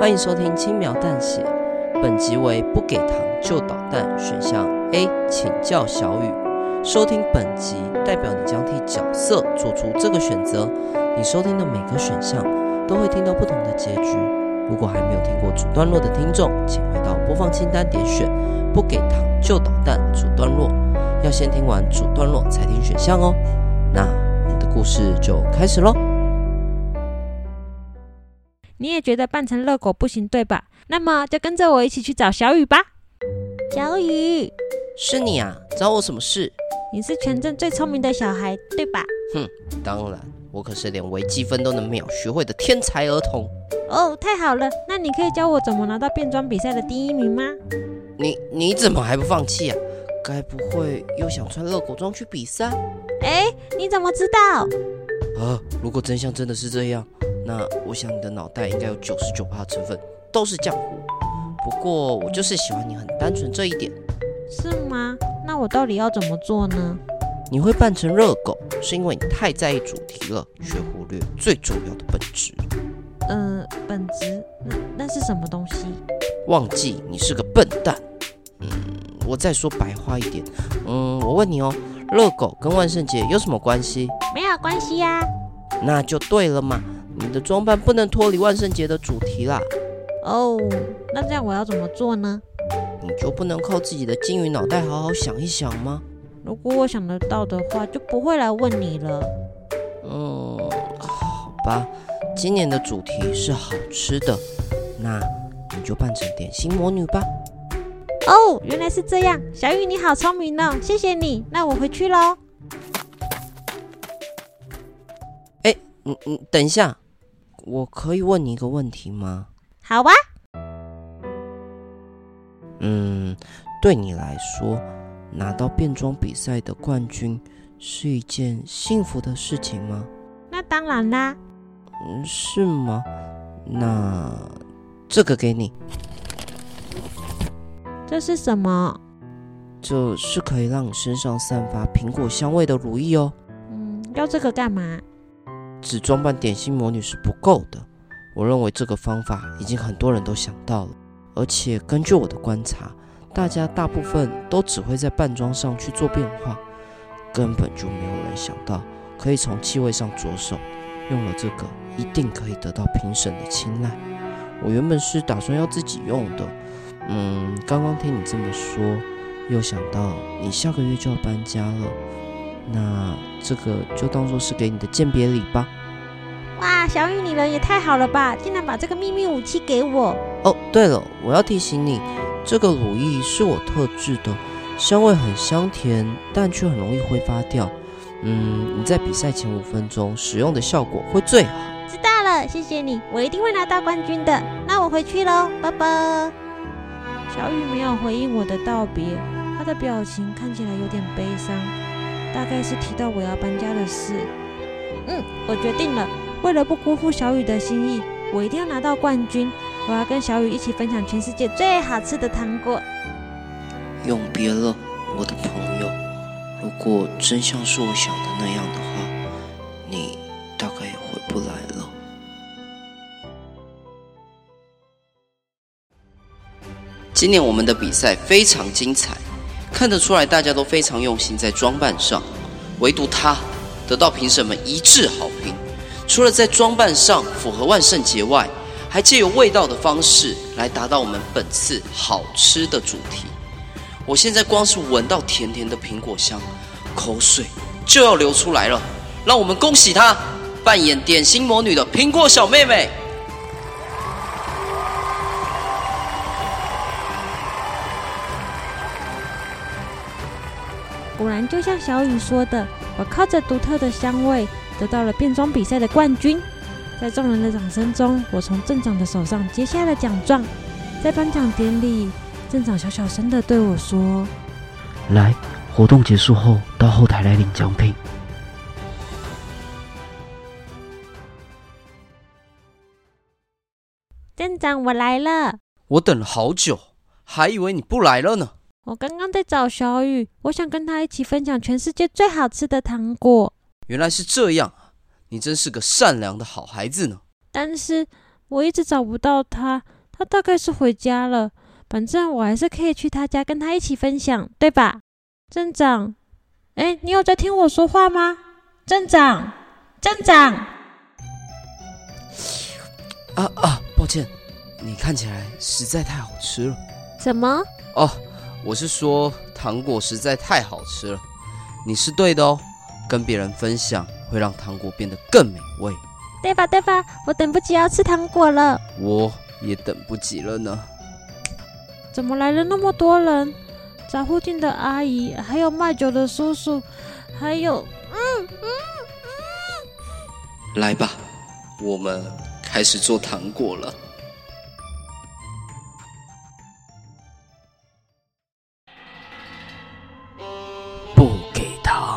欢迎收听轻描淡写，本集为不给糖就捣蛋选项 A，请叫小雨。收听本集代表你将替角色做出这个选择，你收听的每个选项都会听到不同的结局。如果还没有听过主段落的听众，请回到播放清单点选不给糖就捣蛋主段落，要先听完主段落才听选项哦。那我们的故事就开始喽。你也觉得扮成热狗不行，对吧？那么就跟着我一起去找小雨吧。小雨，是你啊？找我什么事？你是全镇最聪明的小孩，对吧？哼，当然，我可是连微积分都能秒学会的天才儿童。哦，太好了，那你可以教我怎么拿到变装比赛的第一名吗？你你怎么还不放弃啊？该不会又想穿热狗装去比赛？哎，你怎么知道？啊，如果真相真的是这样。那我想你的脑袋应该有九十九趴成分都是浆糊，不过我就是喜欢你很单纯这一点。是吗？那我到底要怎么做呢？你会扮成热狗，是因为你太在意主题了，却忽略最重要的本质。嗯、呃，本质？那那是什么东西？忘记你是个笨蛋。嗯，我再说白话一点。嗯，我问你哦，热狗跟万圣节有什么关系？没有关系呀、啊。那就对了嘛。你的装扮不能脱离万圣节的主题啦。哦，那这样我要怎么做呢？你就不能靠自己的金鱼脑袋好好想一想吗？如果我想得到的话，就不会来问你了。嗯，好吧。今年的主题是好吃的，那你就扮成点心魔女吧。哦，原来是这样。小雨你好聪明哦，谢谢你。那我回去喽。哎，嗯嗯，等一下。我可以问你一个问题吗？好啊。嗯，对你来说，拿到变装比赛的冠军是一件幸福的事情吗？那当然啦。嗯，是吗？那这个给你。这是什么？这是可以让你身上散发苹果香味的乳液哦。嗯，要这个干嘛？只装扮点心魔女是不够的，我认为这个方法已经很多人都想到了，而且根据我的观察，大家大部分都只会在扮装上去做变化，根本就没有人想到可以从气味上着手，用了这个一定可以得到评审的青睐。我原本是打算要自己用的，嗯，刚刚听你这么说，又想到你下个月就要搬家了。那这个就当做是给你的鉴别礼吧。哇，小雨，你人也太好了吧，竟然把这个秘密武器给我。哦，对了，我要提醒你，这个乳液是我特制的，香味很香甜，但却很容易挥发掉。嗯，你在比赛前五分钟使用的效果会最好。知道了，谢谢你，我一定会拿到冠军的。那我回去喽，拜拜。小雨没有回应我的道别，她的表情看起来有点悲伤。大概是提到我要搬家的事。嗯，我决定了，为了不辜负小雨的心意，我一定要拿到冠军。我要跟小雨一起分享全世界最好吃的糖果。永别了，我的朋友。如果真像是我想的那样的话，你大概也回不来了。今年我们的比赛非常精彩。看得出来，大家都非常用心在装扮上，唯独他得到评审们一致好评。除了在装扮上符合万圣节外，还借由味道的方式来达到我们本次好吃的主题。我现在光是闻到甜甜的苹果香，口水就要流出来了。让我们恭喜她扮演点心魔女的苹果小妹妹。果然，就像小雨说的，我靠着独特的香味得到了变装比赛的冠军。在众人的掌声中，我从镇长的手上接下了奖状。在颁奖典礼，镇长小小声的对我说：“来，活动结束后到后台来领奖品。”镇长，我来了。我等了好久，还以为你不来了呢。我刚刚在找小雨，我想跟他一起分享全世界最好吃的糖果。原来是这样，你真是个善良的好孩子呢。但是，我一直找不到他，他大概是回家了。反正我还是可以去他家跟他一起分享，对吧？镇长，哎，你有在听我说话吗？镇长，镇长。啊啊，抱歉，你看起来实在太好吃了。怎么？哦，我是说糖果实在太好吃了。你是对的哦，跟别人分享会让糖果变得更美味。对吧？对吧？我等不及要吃糖果了。我也等不及了呢。怎么来了那么多人？找附近的阿姨，还有卖酒的叔叔，还有……嗯嗯嗯。来吧，我们开始做糖果了。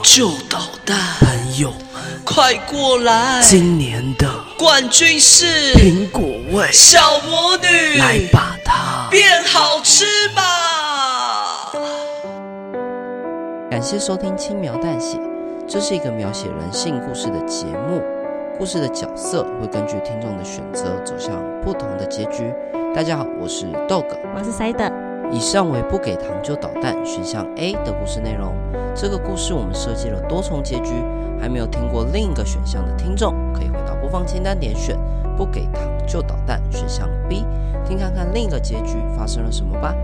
就捣蛋，朋友们快过来！今年的冠军是苹果味小魔女，来把它变好吃吧！感谢收听《轻描淡写》，这是一个描写人性故事的节目，故事的角色会根据听众的选择走向不同的结局。大家好，我是 Dog，我是 Side。以上为不给糖就捣蛋选项 A 的故事内容。这个故事我们设计了多重结局，还没有听过另一个选项的听众，可以回到播放清单点选不给糖就捣蛋选项 B，听看看另一个结局发生了什么吧。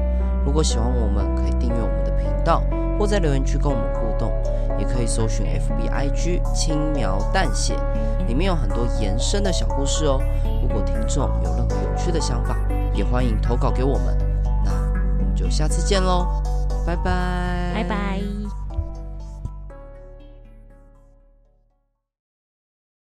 如果喜欢我们，可以订阅我们的频道，或在留言区跟我们互动，也可以搜寻 FBIG 轻描淡写，里面有很多延伸的小故事哦。如果听众有任何有趣的想法，也欢迎投稿给。我们就下次见喽，拜拜，拜拜。